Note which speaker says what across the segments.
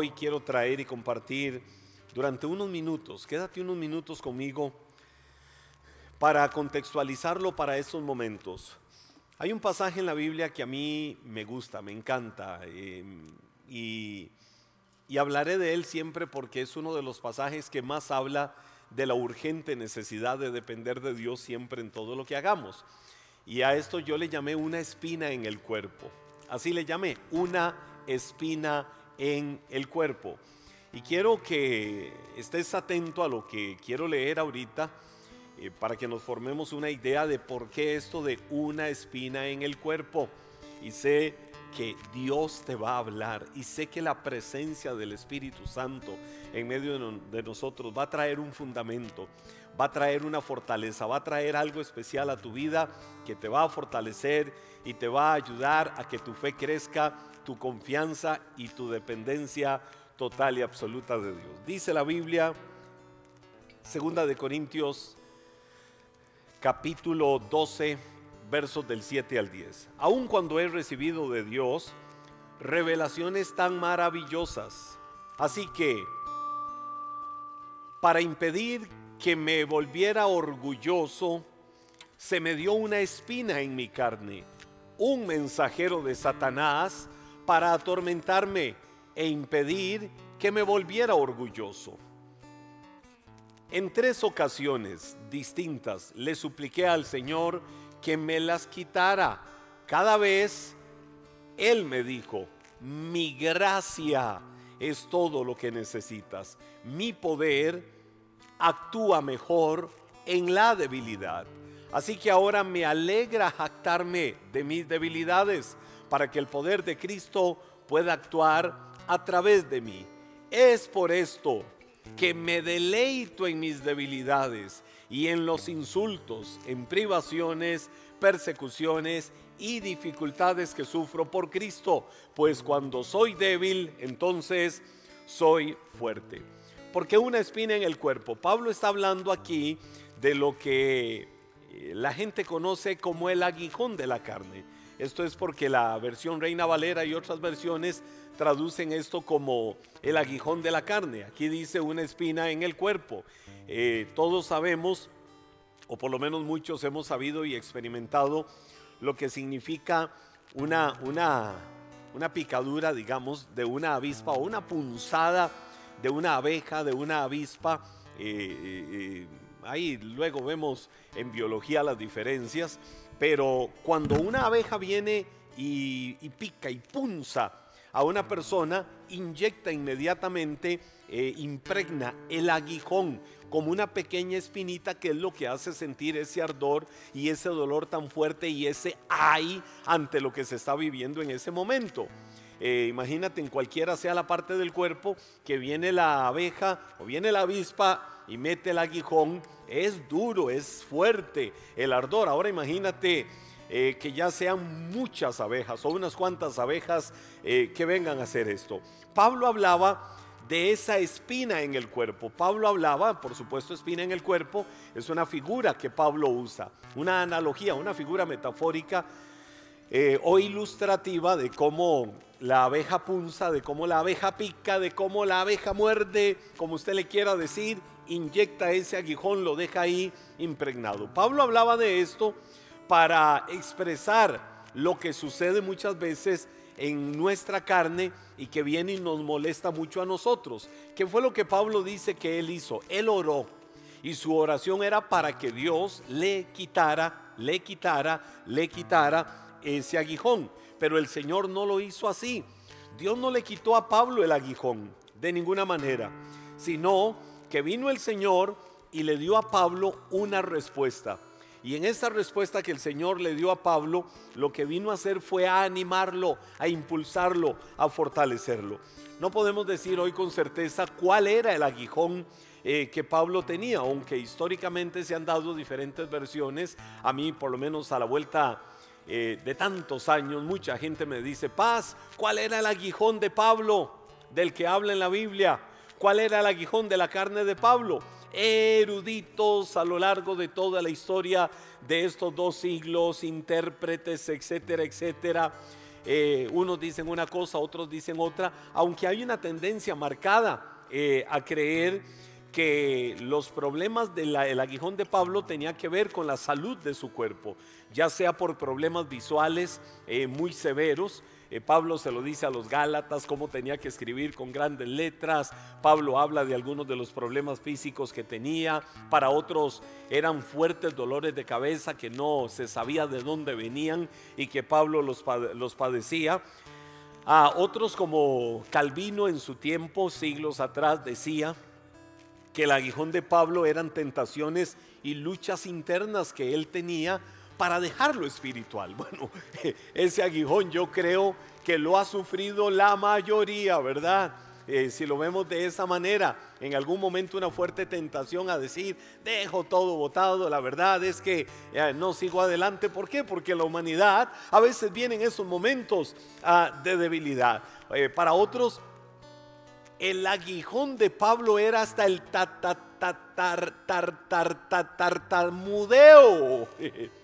Speaker 1: hoy quiero traer y compartir durante unos minutos. Quédate unos minutos conmigo para contextualizarlo para estos momentos. Hay un pasaje en la Biblia que a mí me gusta, me encanta em, y, y hablaré de él siempre porque es uno de los pasajes que más habla de la urgente necesidad de depender de Dios siempre en todo lo que hagamos. Y a esto yo le llamé una espina en el cuerpo. Así le llamé, una espina en el cuerpo. Y quiero que estés atento a lo que quiero leer ahorita eh, para que nos formemos una idea de por qué esto de una espina en el cuerpo. Y sé que Dios te va a hablar y sé que la presencia del Espíritu Santo en medio de nosotros va a traer un fundamento, va a traer una fortaleza, va a traer algo especial a tu vida que te va a fortalecer y te va a ayudar a que tu fe crezca, tu confianza y tu dependencia total y absoluta de Dios. Dice la Biblia, segunda de Corintios capítulo 12, versos del 7 al 10. Aun cuando he recibido de Dios revelaciones tan maravillosas, así que para impedir que me volviera orgulloso, se me dio una espina en mi carne, un mensajero de Satanás para atormentarme e impedir que me volviera orgulloso. En tres ocasiones distintas le supliqué al Señor que me las quitara. Cada vez Él me dijo, mi gracia es todo lo que necesitas. Mi poder actúa mejor en la debilidad. Así que ahora me alegra jactarme de mis debilidades para que el poder de Cristo pueda actuar a través de mí. Es por esto que me deleito en mis debilidades y en los insultos, en privaciones, persecuciones y dificultades que sufro por Cristo, pues cuando soy débil, entonces soy fuerte. Porque una espina en el cuerpo. Pablo está hablando aquí de lo que eh, la gente conoce como el aguijón de la carne. Esto es porque la versión Reina Valera y otras versiones traducen esto como el aguijón de la carne. Aquí dice una espina en el cuerpo. Eh, todos sabemos, o por lo menos muchos hemos sabido y experimentado lo que significa una, una, una picadura, digamos, de una avispa o una punzada de una abeja, de una avispa. Eh, eh, ahí luego vemos en biología las diferencias, pero cuando una abeja viene y, pica y punza a una persona, inyecta inmediatamente, eh, impregna el aguijón como una pequeña espinita que es lo que hace sentir ese ardor y ese dolor tan fuerte y ese ay ante lo que se está viviendo en ese momento. Eh, imagínate en cualquiera sea la parte del cuerpo que viene la abeja o viene la avispa y mete el aguijón, es duro, es fuerte el ardor. Ahora imagínate eh, que ya sean muchas abejas o unas cuantas abejas eh, que vengan a hacer esto. Pablo hablaba de esa espina en el cuerpo. Pablo hablaba, por supuesto, espina en el cuerpo es una figura que Pablo usa, una analogía, una figura metafórica eh, o ilustrativa de cómo la abeja punza, de cómo la abeja pica, de cómo la abeja muerde, como usted le quiera decir, inyecta ese aguijón, lo deja ahí impregnado. Pablo hablaba de esto para expresar lo que sucede muchas veces en nuestra carne y que viene y nos molesta mucho a nosotros. ¿Qué fue lo que Pablo dice que él hizo? Él oró y su oración era para que Dios le quitara, le quitara, le quitara ese aguijón. Pero el Señor no lo hizo así. Dios no le quitó a Pablo el aguijón de ninguna manera, sino que vino el Señor y le dio a Pablo una respuesta. Y en esa respuesta que el Señor le dio a Pablo, lo que vino a hacer fue a animarlo, a impulsarlo, a fortalecerlo. No podemos decir hoy con certeza cuál era el aguijón eh, que Pablo tenía, aunque históricamente se han dado diferentes versiones. A mí, por lo menos a la vuelta eh, de tantos años, mucha gente me dice, paz, ¿cuál era el aguijón de Pablo del que habla en la Biblia? ¿Cuál era el aguijón de la carne de Pablo? eruditos a lo largo de toda la historia de estos dos siglos, intérpretes, etcétera, etcétera. eh, unos dicen una cosa, otros dicen otra, aunque hay una tendencia marcada eh, a creer que los problemas del aguijón de Pablo tenía que ver con la salud de su cuerpo, ya sea por problemas visuales eh, muy severos, eh, Pablo se lo dice a los Gálatas, cómo tenía que escribir con grandes letras. Pablo habla de algunos de los problemas físicos que tenía. Para otros eran fuertes dolores de cabeza que no se sabía de dónde venían y que Pablo los, los padecía. A otros como Calvino en su tiempo, siglos atrás, decía que el aguijón de Pablo eran tentaciones y luchas internas que él tenía para dejarlo espiritual. Bueno, ese aguijón yo creo que lo ha sufrido la mayoría, ¿verdad? Eh, si lo vemos de esa manera, en algún momento una fuerte tentación a decir, dejo todo botado, la verdad es que eh, no sigo adelante. ¿Por qué? Porque la humanidad a veces vienen esos momentos ah, de debilidad. Eh, para otros, el aguijón de Pablo era hasta el tartamudeo.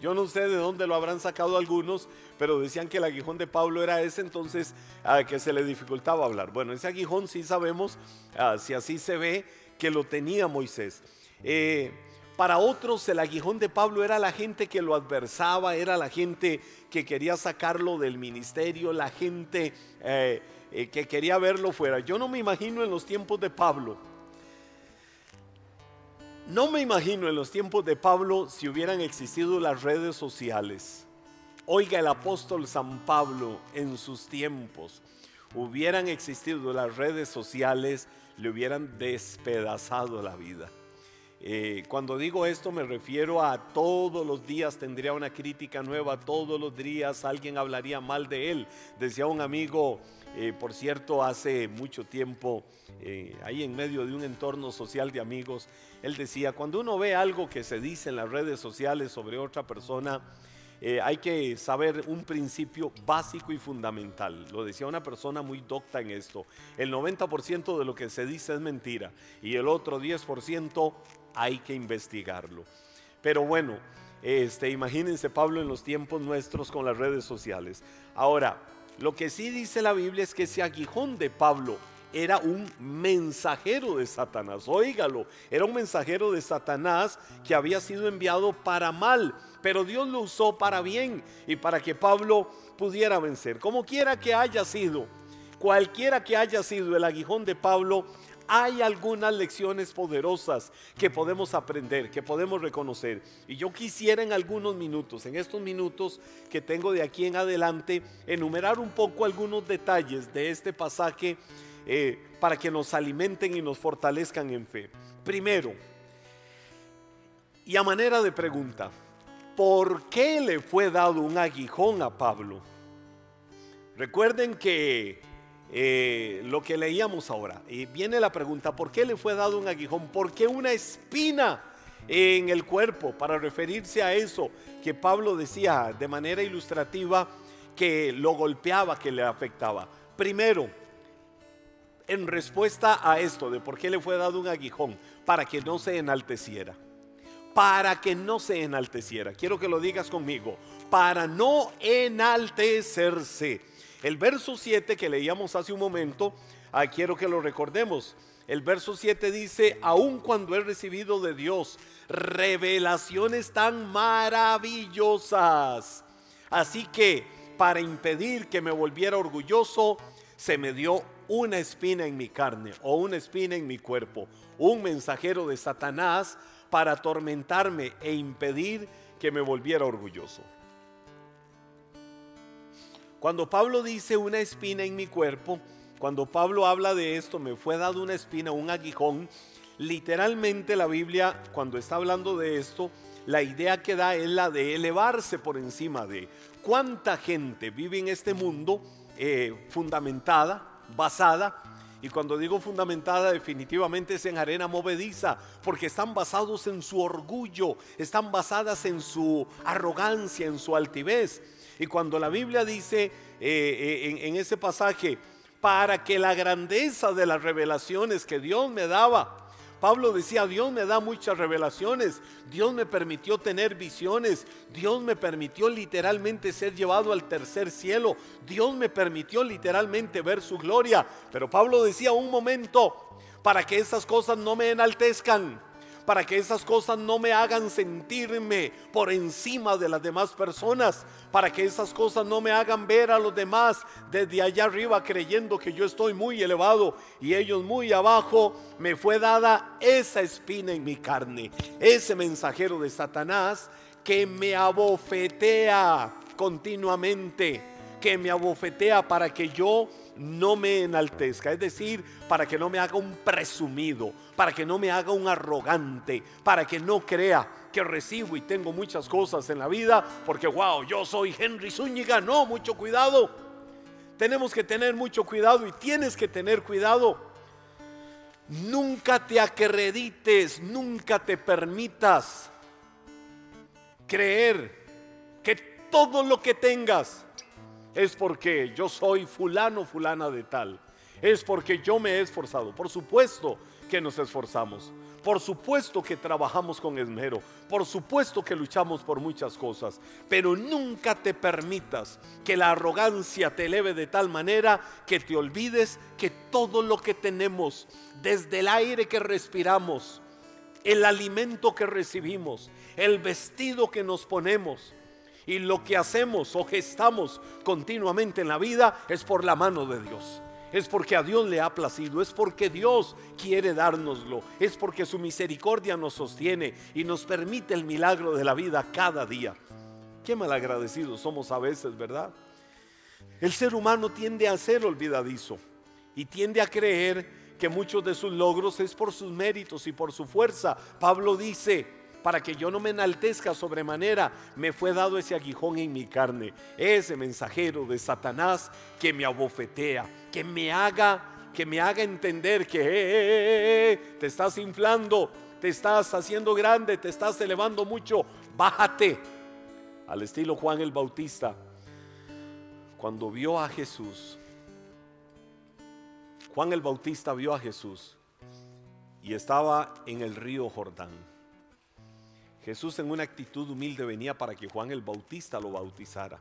Speaker 1: Yo no sé de dónde lo habrán sacado algunos, pero decían que el aguijón de Pablo era ese, entonces a que se le dificultaba hablar. Bueno, ese aguijón sí sabemos, ah, si así se ve, que lo tenía Moisés. Eh, para otros el aguijón de Pablo era la gente que lo adversaba, era la gente que quería sacarlo del ministerio, la gente eh, eh, que quería verlo fuera. Yo no me imagino en los tiempos de Pablo no me imagino en los tiempos de Pablo si hubieran existido las redes sociales. Oiga, el apóstol San Pablo en sus tiempos, hubieran existido las redes sociales, le hubieran despedazado la vida. Eh, cuando digo esto me refiero a todos los días tendría una crítica nueva, todos los días alguien hablaría mal de él. Decía un amigo, eh, por cierto, hace mucho tiempo, eh, ahí en medio de un entorno social de amigos, él decía, cuando uno ve algo que se dice en las redes sociales sobre otra persona, eh, hay que saber un principio básico y fundamental. Lo decía una persona muy docta en esto. El 90% de lo que se dice es mentira y el otro 10% hay que investigarlo. Pero bueno, este, imagínense Pablo en los tiempos nuestros con las redes sociales. Ahora, lo que sí dice la Biblia es que ese aguijón de Pablo era un mensajero de Satanás. Óigalo, era un mensajero de Satanás que había sido enviado para mal, pero Dios lo usó para bien y para que Pablo pudiera vencer. Como quiera que haya sido, cualquiera que haya sido el aguijón de Pablo, hay algunas lecciones poderosas que podemos aprender, que podemos reconocer. Y yo quisiera en algunos minutos, en estos minutos que tengo de aquí en adelante, enumerar un poco algunos detalles de este pasaje eh, para que nos alimenten y nos fortalezcan en fe. Primero, y a manera de pregunta, ¿por qué le fue dado un aguijón a Pablo? Recuerden que eh, lo que leíamos ahora. Y viene la pregunta, ¿por qué le fue dado un aguijón? ¿Por qué una espina en el cuerpo? Para referirse a eso que Pablo decía de manera ilustrativa que lo golpeaba, que le afectaba. Primero, en respuesta a esto de por qué le fue dado un aguijón, para que no se enalteciera. Para que no se enalteciera. Quiero que lo digas conmigo. Para no enaltecerse. El verso 7 que leíamos hace un momento, ah, quiero que lo recordemos. El verso 7 dice, aun cuando he recibido de Dios revelaciones tan maravillosas. Así que para impedir que me volviera orgulloso, se me dio una espina en mi carne o una espina en mi cuerpo, un mensajero de Satanás para atormentarme e impedir que me volviera orgulloso. Cuando Pablo dice una espina en mi cuerpo, cuando Pablo habla de esto, me fue dado una espina, un aguijón, literalmente la Biblia, cuando está hablando de esto, la idea que da es la de elevarse por encima de cuánta gente vive en este mundo eh, fundamentada, basada, y cuando digo fundamentada definitivamente es en arena movediza, porque están basados en su orgullo, están basadas en su arrogancia, en su altivez. Y cuando la Biblia dice eh, eh, en, ese pasaje, para que la grandeza de las revelaciones que Dios me daba Pablo decía, Dios me da muchas revelaciones, Dios me permitió tener visiones, Dios me permitió literalmente ser llevado al tercer cielo, Dios me permitió literalmente ver su gloria. Pero Pablo decía, un momento, para que esas cosas no me enaltezcan para que esas cosas no me hagan sentirme por encima de las demás personas, para que esas cosas no me hagan ver a los demás desde allá arriba creyendo que yo estoy muy elevado y ellos muy abajo, me fue dada esa espina en mi carne, ese mensajero de Satanás que me abofetea continuamente, que me abofetea para que yo no me enaltezca, es decir, para que no me haga un presumido, para que no me haga un arrogante, para que no crea que recibo y tengo muchas cosas en la vida, porque wow, yo soy Henry Zúñiga, no, mucho cuidado. Tenemos que tener mucho cuidado y tienes que tener cuidado. Nunca te acredites, nunca te permitas creer que todo lo que tengas es porque yo soy fulano, fulana de tal. Es porque yo me he esforzado. Por supuesto que nos esforzamos. Por supuesto que trabajamos con esmero. Por supuesto que luchamos por muchas cosas. Pero nunca te permitas que la arrogancia te eleve de tal manera que te olvides que todo lo que tenemos, desde el aire que respiramos, el alimento que recibimos, el vestido que nos ponemos, y lo que hacemos o gestamos continuamente en la vida es por la mano de Dios. Es porque a Dios le ha placido, es porque Dios quiere dárnoslo, es porque su misericordia nos sostiene y nos permite el milagro de la vida cada día. Qué malagradecidos somos a veces, ¿verdad? El ser humano tiende a ser olvidadizo y tiende a creer que muchos de sus logros es por sus méritos y por su fuerza. Pablo dice, para que yo no me enaltezca sobremanera, me fue dado ese aguijón en mi carne, ese mensajero de Satanás que me abofetea, que me haga, que me haga entender que eh, eh, eh, te estás inflando, te estás haciendo grande, te estás elevando mucho, bájate. Al estilo Juan el Bautista, cuando vio a Jesús, Juan el Bautista vio a Jesús y estaba en el río Jordán. Jesús en una actitud humilde venía para que Juan el Bautista lo bautizara.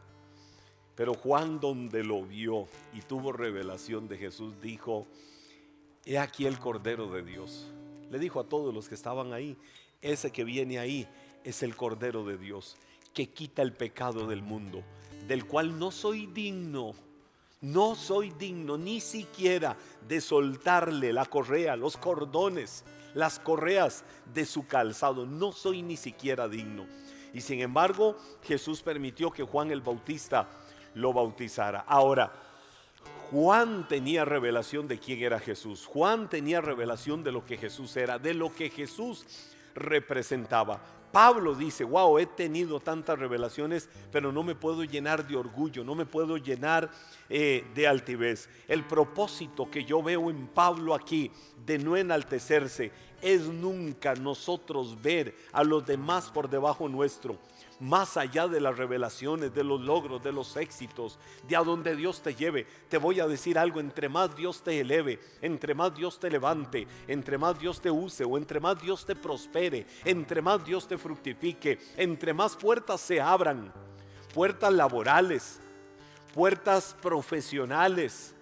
Speaker 1: Pero Juan donde lo vio y tuvo revelación de Jesús dijo, he aquí el Cordero de Dios. Le dijo a todos los que estaban ahí, ese que viene ahí es el Cordero de Dios, que quita el pecado del mundo, del cual no soy digno, no soy digno ni siquiera de soltarle la correa, los cordones las correas de su calzado. No soy ni siquiera digno. Y sin embargo, Jesús permitió que Juan el Bautista lo bautizara. Ahora, Juan tenía revelación de quién era Jesús. Juan tenía revelación de lo que Jesús era, de lo que Jesús representaba. Pablo dice, wow, he tenido tantas revelaciones, pero no me puedo llenar de orgullo, no me puedo llenar eh, de altivez. El propósito que yo veo en Pablo aquí de no enaltecerse es nunca nosotros ver a los demás por debajo nuestro más allá de las revelaciones, de los logros, de los éxitos, de a donde Dios te lleve. Te voy a decir algo, entre más Dios te eleve, entre más Dios te levante, entre más Dios te use o entre más Dios te prospere, entre más Dios te fructifique, entre más puertas se abran, puertas laborales, puertas profesionales,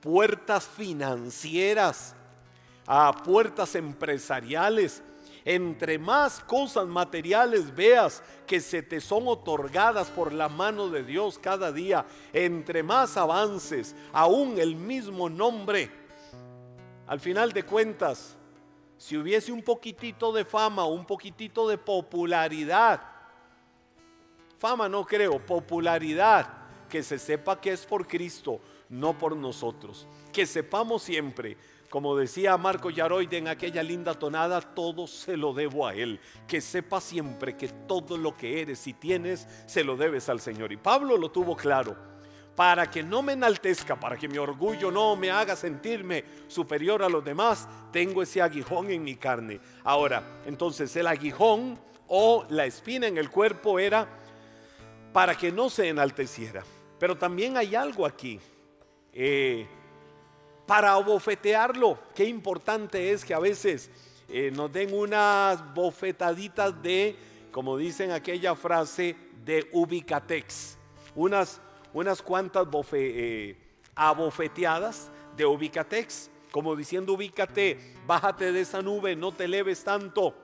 Speaker 1: puertas financieras, a puertas empresariales, entre más cosas materiales veas que se te son otorgadas por la mano de Dios cada día, entre más avances, aún el mismo nombre, al final de cuentas, si hubiese un poquitito de fama, un poquitito de popularidad, fama no creo, popularidad, que se sepa que es por Cristo, no por nosotros. Que sepamos siempre como decía Marco Yaroide en aquella linda tonada, todo se lo debo a Él. Que sepa siempre que todo lo que eres y tienes se lo debes al Señor. Y Pablo lo tuvo claro. Para que no me enaltezca, para que mi orgullo no me haga sentirme superior a los demás, tengo ese aguijón en mi carne. Ahora, entonces el aguijón o la espina en el cuerpo era para que no se enalteciera. Pero también hay algo aquí. Eh, para abofetearlo. Qué importante es que a veces eh, nos den unas bofetaditas de, como dicen aquella frase, de ubicatex, unas, unas cuantas eh, abofeteadas de ubicatex, como diciendo ubícate, bájate de esa nube, no te eleves tanto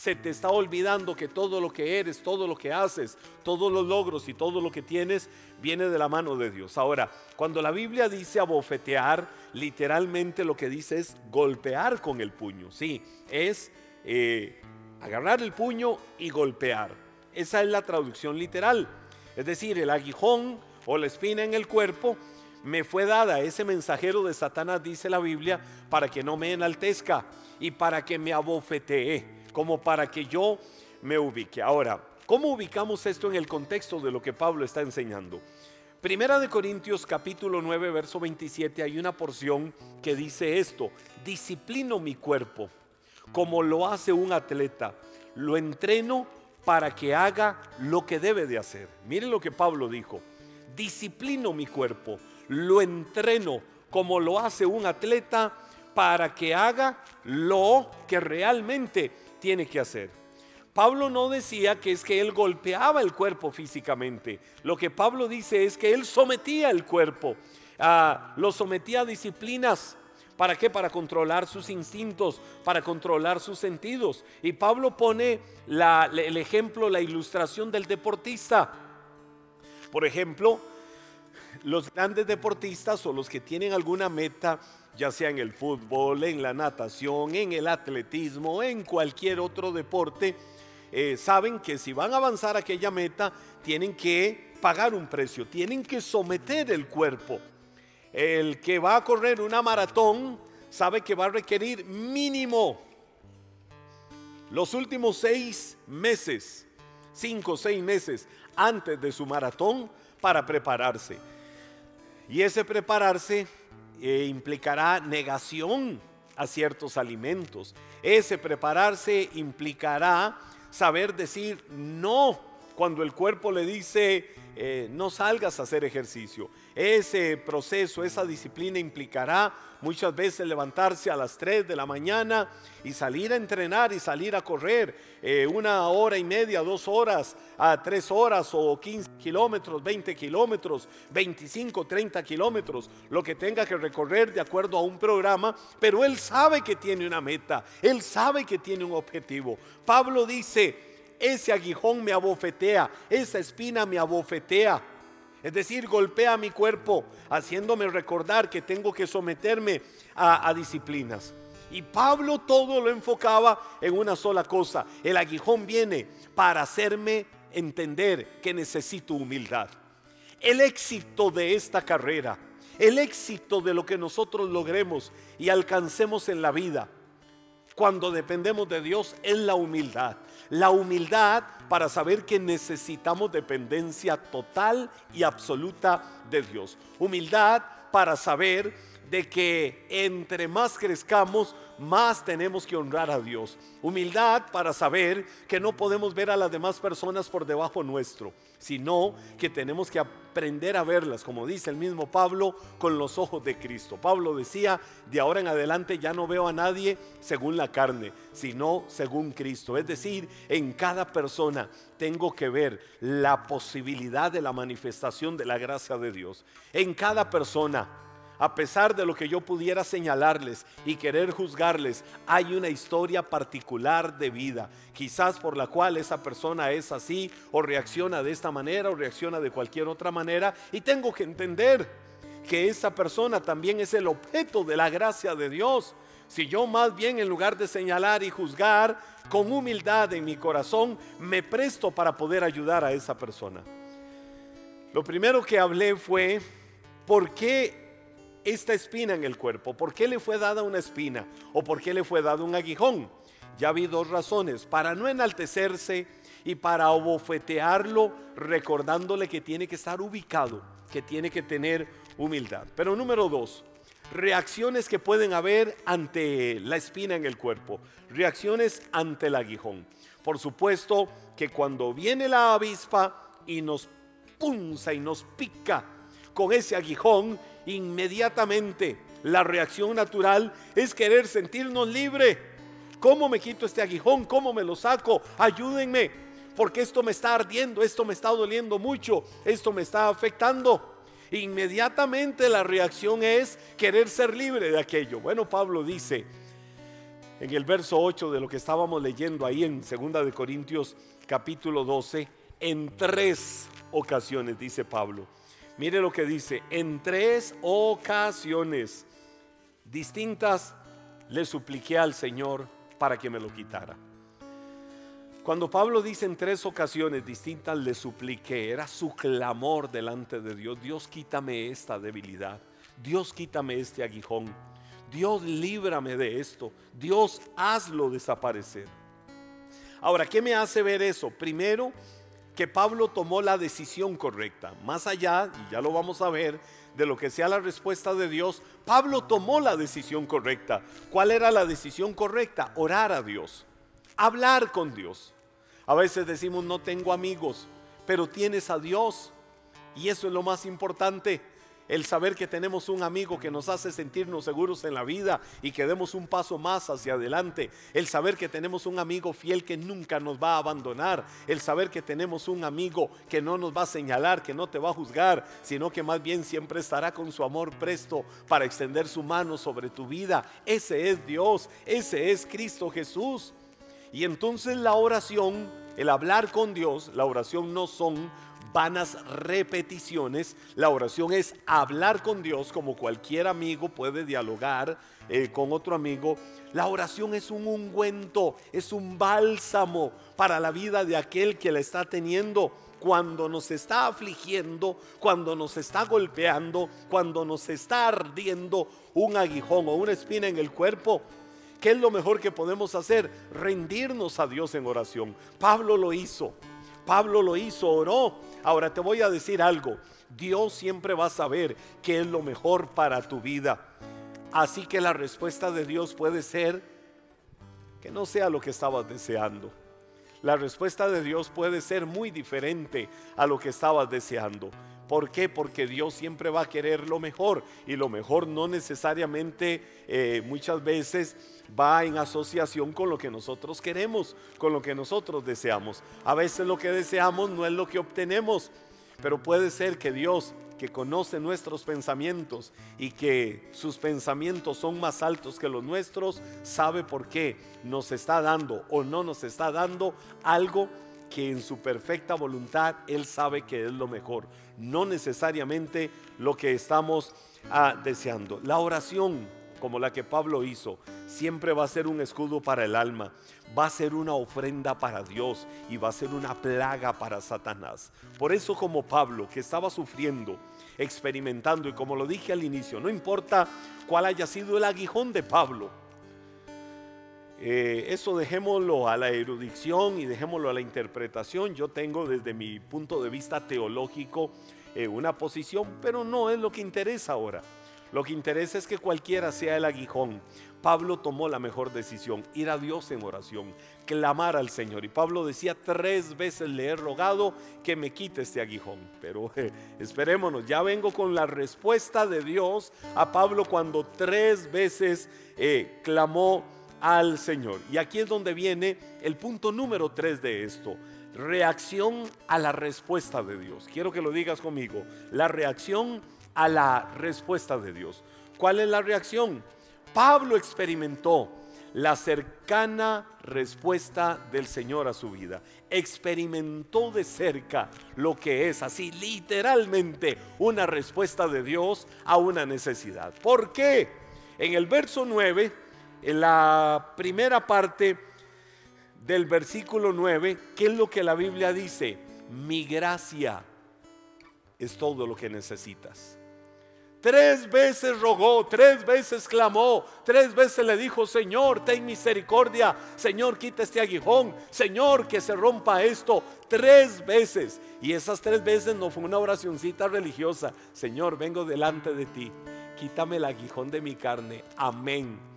Speaker 1: se te está olvidando que todo lo que eres, todo lo que haces, todos los logros y todo lo que tienes viene de la mano de Dios. Ahora, cuando la Biblia dice abofetear, literalmente lo que dice es golpear con el puño. Sí, es eh, agarrar el puño y golpear. Esa es la traducción literal. Es decir, el aguijón o la espina en el cuerpo me fue dada ese mensajero de Satanás, dice la Biblia, para que no me enaltezca y para que me abofetee como para que yo me ubique. Ahora, ¿cómo ubicamos esto en el contexto de lo que Pablo está enseñando? Primera de Corintios capítulo 9, verso 27, hay una porción que dice esto, disciplino mi cuerpo como lo hace un atleta, lo entreno para que haga lo que debe de hacer. Miren lo que Pablo dijo, disciplino mi cuerpo, lo entreno como lo hace un atleta para que haga lo que realmente tiene que hacer. Pablo no decía que es que él golpeaba el cuerpo físicamente. Lo que Pablo dice es que él sometía el cuerpo, ah, lo sometía a disciplinas. ¿Para qué? Para controlar sus instintos, para controlar sus sentidos. Y Pablo pone el ejemplo, la ilustración del deportista. Por ejemplo, los grandes deportistas o los que tienen alguna meta ya sea en el fútbol, en la natación, en el atletismo, en cualquier otro deporte, eh, saben que si van a avanzar aquella meta, tienen que pagar un precio, tienen que someter el cuerpo. El que va a correr una maratón sabe que va a requerir mínimo los últimos seis meses, cinco o seis meses antes de su maratón para prepararse. Y ese prepararse eh, implicará negación a ciertos alimentos. Ese prepararse implicará saber decir no cuando el cuerpo le dice eh, no salgas a hacer ejercicio. Ese proceso, esa disciplina implicará muchas veces levantarse a las 3 de la mañana y salir a entrenar y salir a correr eh, una hora y media, dos horas, a tres horas o 15 kilómetros, 20 kilómetros, 25, 30 kilómetros, lo que tenga que recorrer de acuerdo a un programa, pero él sabe que tiene una meta, él sabe que tiene un objetivo. Pablo dice, ese aguijón me abofetea, esa espina me abofetea. Es decir, golpea mi cuerpo, haciéndome recordar que tengo que someterme a, disciplinas. Y Pablo todo lo enfocaba en una sola cosa. El aguijón viene para hacerme entender que necesito humildad. El éxito de esta carrera, el éxito de lo que nosotros logremos y alcancemos en la vida, cuando dependemos de Dios, es la humildad. La humildad para saber que necesitamos dependencia total y absoluta de Dios. Humildad para saber de que entre más crezcamos, más tenemos que honrar a Dios. Humildad para saber que no podemos ver a las demás personas por debajo nuestro, sino que tenemos que aprender a verlas, como dice el mismo Pablo, con los ojos de Cristo. Pablo decía, de ahora en adelante ya no veo a nadie según la carne, sino según Cristo. Es decir, en cada persona tengo que ver la posibilidad de la manifestación de la gracia de Dios. En cada persona a pesar de lo que yo pudiera señalarles y querer juzgarles, hay una historia particular de vida, quizás por la cual esa persona es así o reacciona de esta manera o reacciona de cualquier otra manera y tengo que entender que esa persona también es el objeto de la gracia de Dios. Si yo más bien en lugar de señalar y juzgar, con humildad en mi corazón, me presto para poder ayudar a esa persona. Lo primero que hablé fue, ¿por qué esta espina en el cuerpo? ¿Por qué le fue dada una espina? ¿O por qué le fue dado un aguijón? Ya vi dos razones, para no enaltecerse y para abofetearlo recordándole que tiene que estar ubicado, que tiene que tener humildad. Pero número dos, reacciones que pueden haber ante la espina en el cuerpo, reacciones ante el aguijón. Por supuesto que cuando viene la avispa y nos punza y nos pica con ese aguijón, inmediatamente la reacción natural es querer sentirnos libre. ¿Cómo me quito este aguijón? ¿Cómo me lo saco? Ayúdenme, porque esto me está ardiendo, esto me está doliendo mucho, esto me está afectando. Inmediatamente la reacción es querer ser libre de aquello. Bueno, Pablo dice en el verso 8 de lo que estábamos leyendo ahí en 2 de Corintios capítulo 12, en tres ocasiones, dice Pablo. Mire lo que dice, en tres ocasiones distintas le supliqué al Señor para que me lo quitara. Cuando Pablo dice en tres ocasiones distintas le supliqué, era su clamor delante de Dios, Dios quítame esta debilidad, Dios quítame este aguijón, Dios líbrame de esto, Dios hazlo desaparecer. Ahora, ¿qué me hace ver eso? Primero, que Pablo tomó la decisión correcta. Más allá, y ya lo vamos a ver, de lo que sea la respuesta de Dios, Pablo tomó la decisión correcta. ¿Cuál era la decisión correcta? Orar a Dios, hablar con Dios. A veces decimos no tengo amigos, pero tienes a Dios. Y eso es lo más importante el saber que tenemos un amigo que nos hace sentirnos seguros en la vida y que demos un paso más hacia adelante, el saber que tenemos un amigo fiel que nunca nos va a abandonar, el saber que tenemos un amigo que no nos va a señalar, que no te va a juzgar, sino que más bien siempre estará con su amor presto para extender su mano sobre tu vida. Ese es Dios, ese es Cristo Jesús. Y entonces la oración, el hablar con Dios, la oración no son vanas repeticiones. La oración es hablar con Dios como cualquier amigo puede dialogar eh, con otro amigo. La oración es un ungüento, es un bálsamo para la vida de aquel que la está teniendo cuando nos está afligiendo, cuando nos está golpeando, cuando nos está ardiendo un aguijón o una espina en el cuerpo. ¿Qué es lo mejor que podemos hacer? Rendirnos a Dios en oración. Pablo lo hizo. Pablo lo hizo, oró. Ahora te voy a decir algo. Dios siempre va a saber qué es lo mejor para tu vida. Así que la respuesta de Dios puede ser que no sea lo que estabas deseando. La respuesta de Dios puede ser muy diferente a lo que estabas deseando. ¿Por qué? Porque Dios siempre va a querer lo mejor y lo mejor no necesariamente eh, muchas veces va en asociación con lo que nosotros queremos, con lo que nosotros deseamos. A veces lo que deseamos no es lo que obtenemos, pero puede ser que Dios, que conoce nuestros pensamientos y que sus pensamientos son más altos que los nuestros, sabe por qué nos está dando o no nos está dando algo que en su perfecta voluntad Él sabe que es lo mejor, no necesariamente lo que estamos ah, deseando. La oración como la que Pablo hizo, siempre va a ser un escudo para el alma, va a ser una ofrenda para Dios y va a ser una plaga para Satanás. Por eso como Pablo, que estaba sufriendo, experimentando, y como lo dije al inicio, no importa cuál haya sido el aguijón de Pablo, eh, eso dejémoslo a la erudición y dejémoslo a la interpretación. Yo tengo desde mi punto de vista teológico eh, una posición, pero no es lo que interesa ahora. Lo que interesa es que cualquiera sea el aguijón. Pablo tomó la mejor decisión, ir a Dios en oración, clamar al Señor. Y Pablo decía, tres veces le he rogado que me quite este aguijón. Pero esperémonos, ya vengo con la respuesta de Dios a Pablo cuando tres veces eh, clamó al Señor. Y aquí es donde viene el punto número tres de esto. Reacción a la respuesta de Dios. Quiero que lo digas conmigo. La reacción a la respuesta de Dios. ¿Cuál es la reacción? Pablo experimentó la cercana respuesta del Señor a su vida. Experimentó de cerca lo que es así literalmente una respuesta de Dios a una necesidad. ¿Por qué? En el verso 9, en la primera parte del versículo 9, ¿qué es lo que la Biblia dice? Mi gracia es todo lo que necesitas. Tres veces rogó, tres veces clamó, tres veces le dijo, Señor, ten misericordia, Señor, quita este aguijón, Señor, que se rompa esto. Tres veces. Y esas tres veces no fue una oracioncita religiosa. Señor, vengo delante de ti, quítame el aguijón de mi carne. Amén.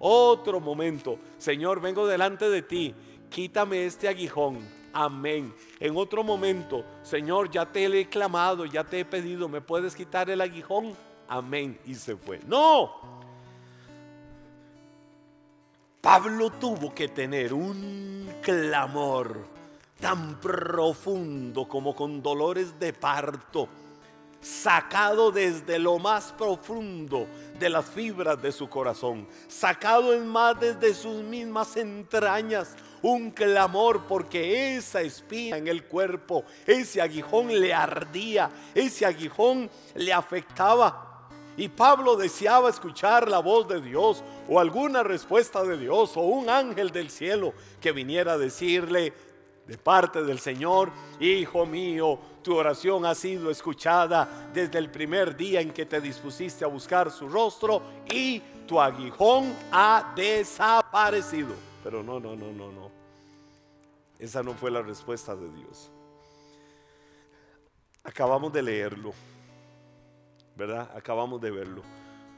Speaker 1: Otro momento, Señor, vengo delante de ti, quítame este aguijón. Amén. En otro momento, Señor, ya te he clamado, ya te he pedido, ¿me puedes quitar el aguijón? amén y se fue. No. Pablo tuvo que tener un clamor tan profundo como con dolores de parto, sacado desde lo más profundo de las fibras de su corazón, sacado en más desde sus mismas entrañas, un clamor porque esa espina en el cuerpo, ese aguijón le ardía, ese aguijón le afectaba. Y Pablo deseaba escuchar la voz de Dios o alguna respuesta de Dios o un ángel del cielo que viniera a decirle de parte del Señor, Hijo mío, tu oración ha sido escuchada desde el primer día en que te dispusiste a buscar su rostro y tu aguijón ha desaparecido. Pero no, no, no, no, no. Esa no fue la respuesta de Dios. Acabamos de leerlo, ¿verdad? Acabamos de verlo.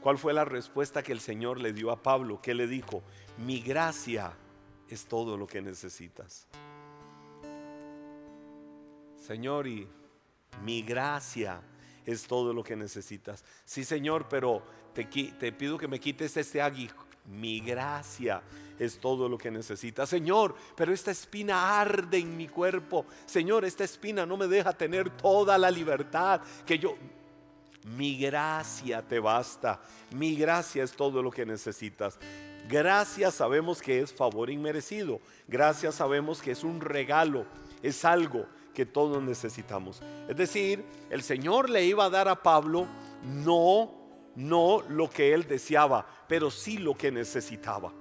Speaker 1: ¿Cuál fue la respuesta que el Señor le dio a Pablo? ¿Qué le dijo? Mi gracia es todo lo que necesitas. Señor, y mi gracia es todo lo que necesitas. Sí, Señor, pero te, te pido que me quites este aguijón. Mi gracia es todo lo que necesitas. Señor, pero esta espina arde en mi cuerpo. Señor, esta espina no me deja tener toda la libertad que yo... Mi gracia te basta. Mi gracia es todo lo que necesitas. Gracias sabemos que es favor inmerecido. Gracias sabemos que es un regalo. Es algo que todos necesitamos. Es decir, el Señor le iba a dar a Pablo no, no lo que él deseaba, pero sí lo que necesitaba.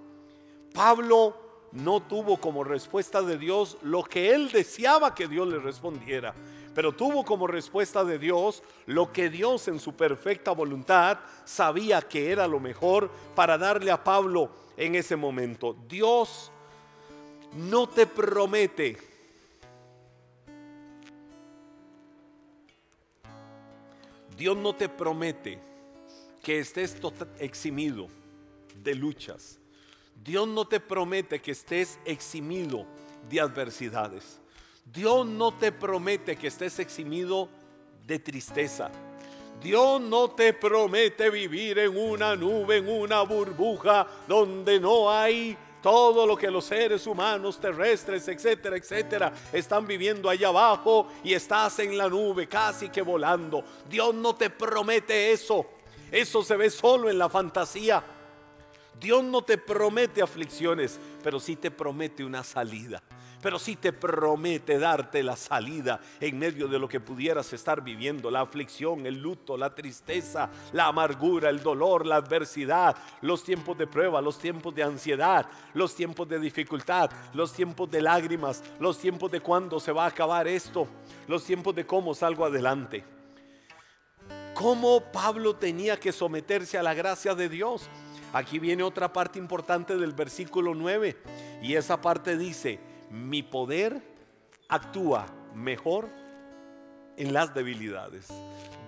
Speaker 1: Pablo no tuvo como respuesta de Dios lo que él deseaba que Dios le respondiera, pero tuvo como respuesta de Dios lo que Dios en su perfecta voluntad sabía que era lo mejor para darle a Pablo en ese momento. Dios no te promete Dios no te promete que estés eximido de luchas. Dios no te promete que estés eximido de adversidades. Dios no te promete que estés eximido de tristeza. Dios no te promete vivir en una nube, en una burbuja donde no hay todo lo que los seres humanos, terrestres, etcétera, etcétera, están viviendo allá abajo y estás en la nube casi que volando. Dios no te promete eso. Eso se ve solo en la fantasía. Dios no te promete aflicciones, pero sí te promete una salida pero si te promete darte la salida en medio de lo que pudieras estar viviendo, la aflicción, el luto, la tristeza, la amargura, el dolor, la adversidad, los tiempos de prueba, los tiempos de ansiedad, los tiempos de dificultad, los tiempos de lágrimas, los tiempos de cuándo se va a acabar esto, los tiempos de cómo salgo adelante. ¿Cómo Pablo tenía que someterse a la gracia de Dios? Aquí viene otra parte importante del versículo 9 y esa parte dice, mi poder actúa mejor en las debilidades.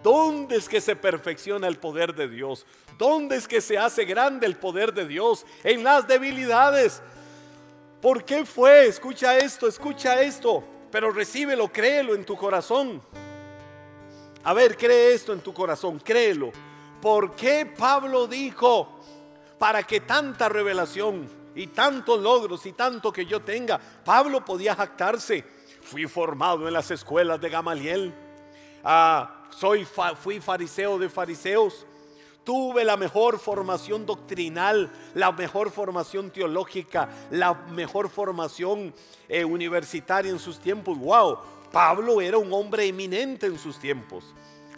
Speaker 1: ¿Dónde es que se perfecciona el poder de Dios? ¿Dónde es que se hace grande el poder de Dios? En las debilidades. ¿Por qué fue? Escucha esto, escucha esto, pero recíbelo, créelo en tu corazón. A ver, cree esto en tu corazón, créelo. ¿Por qué Pablo dijo, para que tanta revelación, y tantos logros y tanto que yo tenga. Pablo podía jactarse. Fui formado en las escuelas de Gamaliel. Ah, soy fui fariseo de fariseos. Tuve la mejor formación doctrinal, la mejor formación teológica, la mejor formación eh, universitaria en sus tiempos. Wow, Pablo era un hombre eminente en sus tiempos,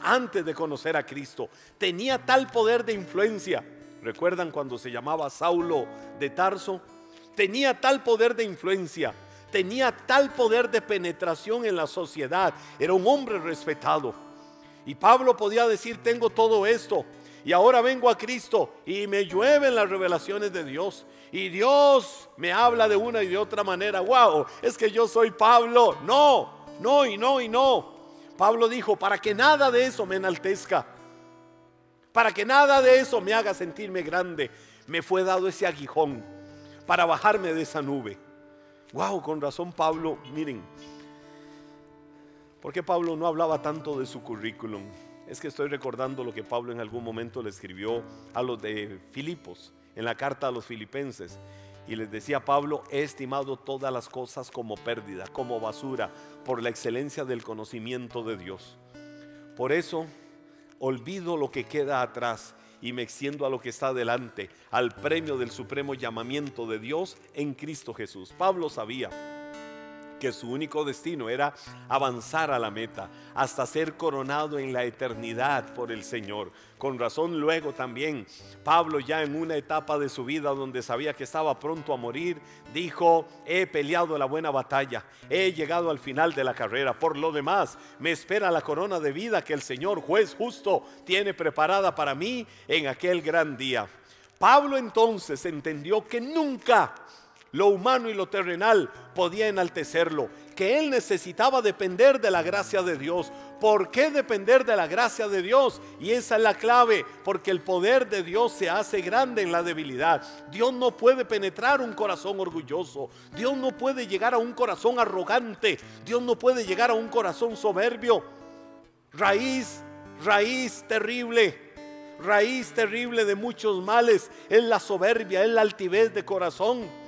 Speaker 1: antes de conocer a Cristo. Tenía tal poder de influencia ¿Recuerdan cuando se llamaba Saulo de Tarso? Tenía tal poder de influencia, tenía tal poder de penetración en la sociedad, era un hombre respetado. Y Pablo podía decir, tengo todo esto, y ahora vengo a Cristo y me llueven las revelaciones de Dios. Y Dios me habla de una y de otra manera. Wow, es que yo soy Pablo. No, no y no y no. Pablo dijo, para que nada de eso me enaltezca para que nada de eso me haga sentirme grande, me fue dado ese aguijón para bajarme de esa nube. Wow, con razón Pablo, miren, ¿por qué Pablo no hablaba tanto de su currículum? Es que estoy recordando lo que Pablo en algún momento le escribió a los de Filipos, en la carta a los filipenses. Y les decía Pablo, he estimado todas las cosas como pérdida, como basura, por la excelencia del conocimiento de Dios. Por eso olvido lo que queda atrás y me extiendo a lo que está adelante, al premio del supremo llamamiento de Dios en Cristo Jesús. Pablo sabía que su único destino era avanzar a la meta hasta ser coronado en la eternidad por el Señor. Con razón luego también Pablo ya en una etapa de su vida donde sabía que estaba pronto a morir, dijo, he peleado la buena batalla, he llegado al final de la carrera, por lo demás me espera la corona de vida que el Señor juez justo tiene preparada para mí en aquel gran día. Pablo entonces entendió que nunca lo humano y lo terrenal podía enaltecerlo, que él necesitaba depender de la gracia de Dios. ¿Por qué depender de la gracia de Dios? Y esa es la clave, porque el poder de Dios se hace grande en la debilidad. Dios no puede penetrar un corazón orgulloso. Dios no puede llegar a un corazón arrogante. Dios no puede llegar a un corazón soberbio. Raíz, raíz terrible raíz terrible de muchos males es la soberbia, es la altivez de corazón.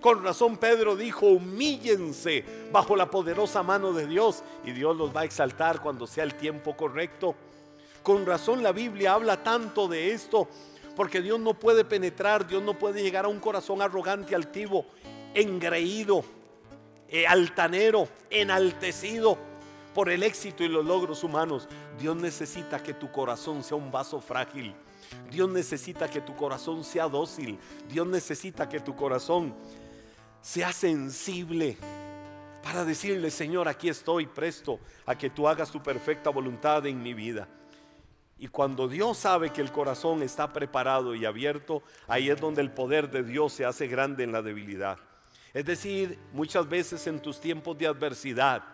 Speaker 1: Con razón Pedro dijo, humíllense bajo la poderosa mano de Dios y Dios los va a exaltar cuando sea el tiempo correcto. Con razón la Biblia habla tanto de esto, porque Dios no puede penetrar, Dios no puede llegar a un corazón arrogante, altivo, engreído, eh, altanero, enaltecido por el éxito y los logros humanos. Dios necesita que tu corazón sea un vaso frágil. Dios necesita que tu corazón sea dócil. Dios necesita que tu corazón sea sensible para decirle, Señor, aquí estoy presto a que tú hagas tu perfecta voluntad en mi vida. Y cuando Dios sabe que el corazón está preparado y abierto, ahí es donde el poder de Dios se hace grande en la debilidad. Es decir, muchas veces en tus tiempos de adversidad,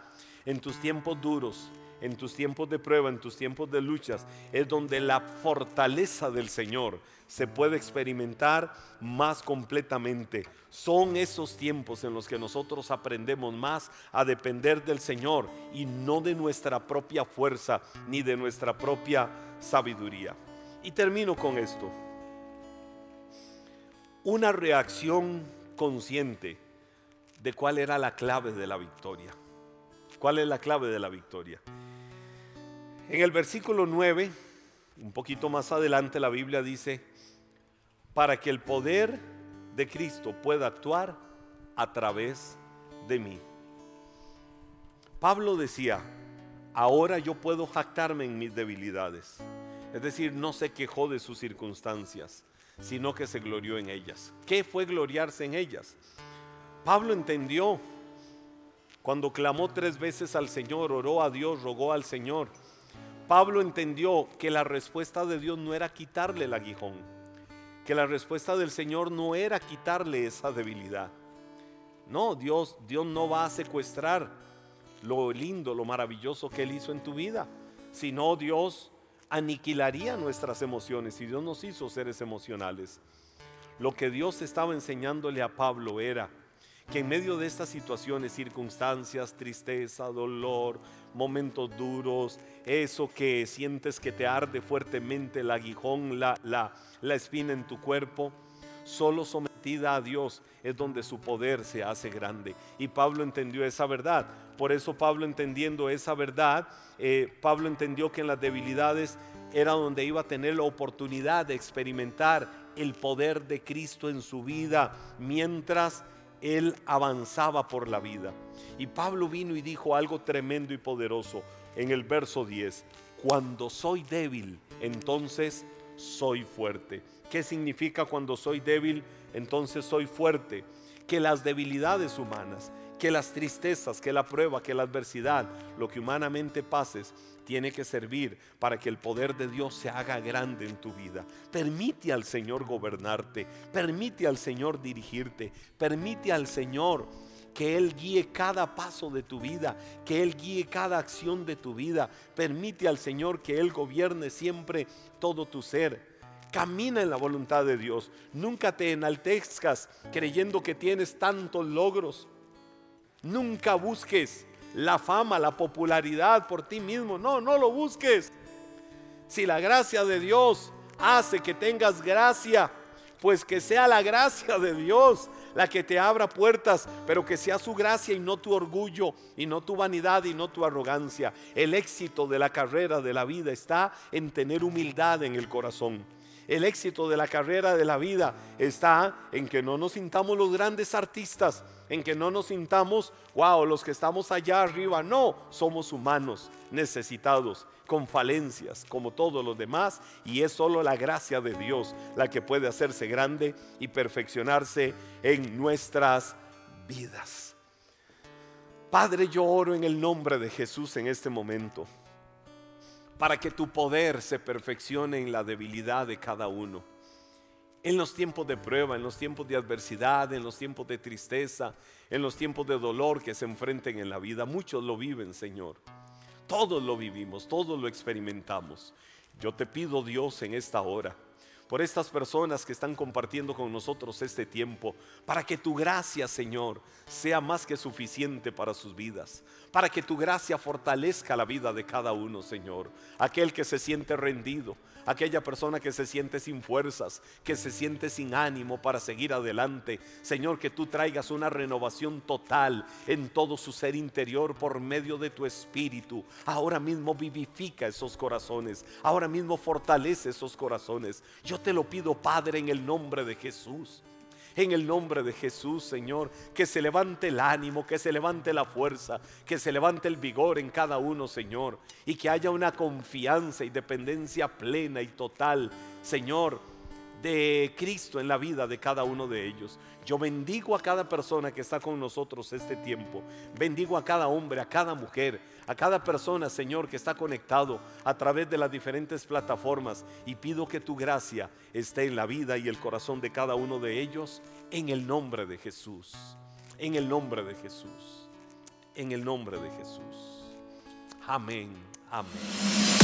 Speaker 1: en tus tiempos duros, en tus tiempos de prueba, en tus tiempos de luchas, es donde la fortaleza del Señor se puede experimentar más completamente. Son esos tiempos en los que nosotros aprendemos más a depender del Señor y no de nuestra propia fuerza ni de nuestra propia sabiduría. Y termino con esto. Una reacción consciente de cuál era la clave de la victoria. ¿Cuál es la clave de la victoria? En el versículo 9, un poquito más adelante, la Biblia dice, para que el poder de Cristo pueda actuar a través de mí. Pablo decía, ahora yo puedo jactarme en mis debilidades. Es decir, no se quejó de sus circunstancias, sino que se glorió en ellas. ¿Qué fue gloriarse en ellas? Pablo entendió cuando clamó tres veces al Señor, oró a Dios, rogó al Señor Pablo entendió que la respuesta de Dios no era quitarle el aguijón, que la respuesta del Señor no era quitarle esa debilidad. No, Dios, Dios no va a secuestrar lo lindo, lo maravilloso que Él hizo en tu vida, sino Dios aniquilaría nuestras emociones y Dios nos hizo seres emocionales. Lo que Dios estaba enseñándole a Pablo era que en medio de estas situaciones, circunstancias, tristeza, dolor, momentos duros, eso que sientes que te arde fuertemente el aguijón, la, la, la espina en tu cuerpo, solo sometida a Dios es donde su poder se hace grande. Y Pablo entendió esa verdad. Por eso Pablo entendiendo esa verdad, eh, Pablo entendió que en las debilidades era donde iba a tener la oportunidad de experimentar el poder de Cristo en su vida mientras él avanzaba por la vida. Y Pablo vino y dijo algo tremendo y poderoso en el verso 10. Cuando soy débil, entonces soy fuerte. ¿Qué significa cuando soy débil? Entonces soy fuerte. Que las debilidades humanas, que las tristezas, que la prueba, que la adversidad, lo que humanamente pases, tiene que servir para que el poder de Dios se haga grande en tu vida. Permite al Señor gobernarte, permite al Señor dirigirte, permite al Señor que Él guíe cada paso de tu vida, que Él guíe cada acción de tu vida. Permite al Señor que Él gobierne siempre todo tu ser. Camina en la voluntad de Dios. Nunca te enaltezcas creyendo que tienes tantos logros. Nunca busques la fama, la popularidad por ti mismo. No, no lo busques. Si la gracia de Dios hace que tengas gracia, Pues que sea la gracia de Dios la que te abra puertas, pero que sea su gracia y no tu orgullo, y no tu vanidad y no tu arrogancia. El éxito de la carrera de la vida está en tener humildad en el corazón. El éxito de la carrera de la vida está en que no nos sintamos los grandes artistas, en que no nos sintamos, wow, los que estamos allá arriba. No, somos humanos, necesitados, con falencias, como todos los demás, y es solo la gracia de Dios la que puede hacerse grande y perfeccionarse en nuestras vidas. Padre, yo oro en el nombre de Jesús en este momento para que tu poder se perfeccione en la debilidad de cada uno. En los tiempos de prueba, en los tiempos de adversidad, en los tiempos de tristeza, en los tiempos de dolor que se enfrenten en la vida. Muchos lo viven, Señor. Todos lo vivimos, todos lo experimentamos. Yo te pido, Dios, en esta hora, por estas personas que están compartiendo con nosotros este tiempo, para que tu gracia, Señor, sea más que suficiente para sus vidas, para que tu gracia fortalezca la vida de cada uno, Señor. Aquel que se siente rendido, aquella persona que se siente sin fuerzas, que se siente sin ánimo para seguir adelante. Señor, que tú traigas una renovación total en todo su ser interior por medio de tu espíritu. Ahora mismo vivifica esos corazones, ahora mismo fortalece esos corazones. Yo te lo pido, Padre, en el nombre de Jesús. En el nombre de Jesús, Señor, que se levante el ánimo, que se levante la fuerza, que se levante el vigor en cada uno, Señor, y que haya una confianza y dependencia plena y total, Señor, de Cristo en la vida de cada uno de ellos. Yo bendigo a cada persona que está con nosotros este tiempo. Bendigo a cada hombre, a cada mujer, a cada persona, Señor, que está conectado a través de las diferentes plataformas. Y pido que tu gracia esté en la vida y el corazón de cada uno de ellos. En el nombre de Jesús. En el nombre de Jesús. En el nombre de Jesús. Amén. Amén.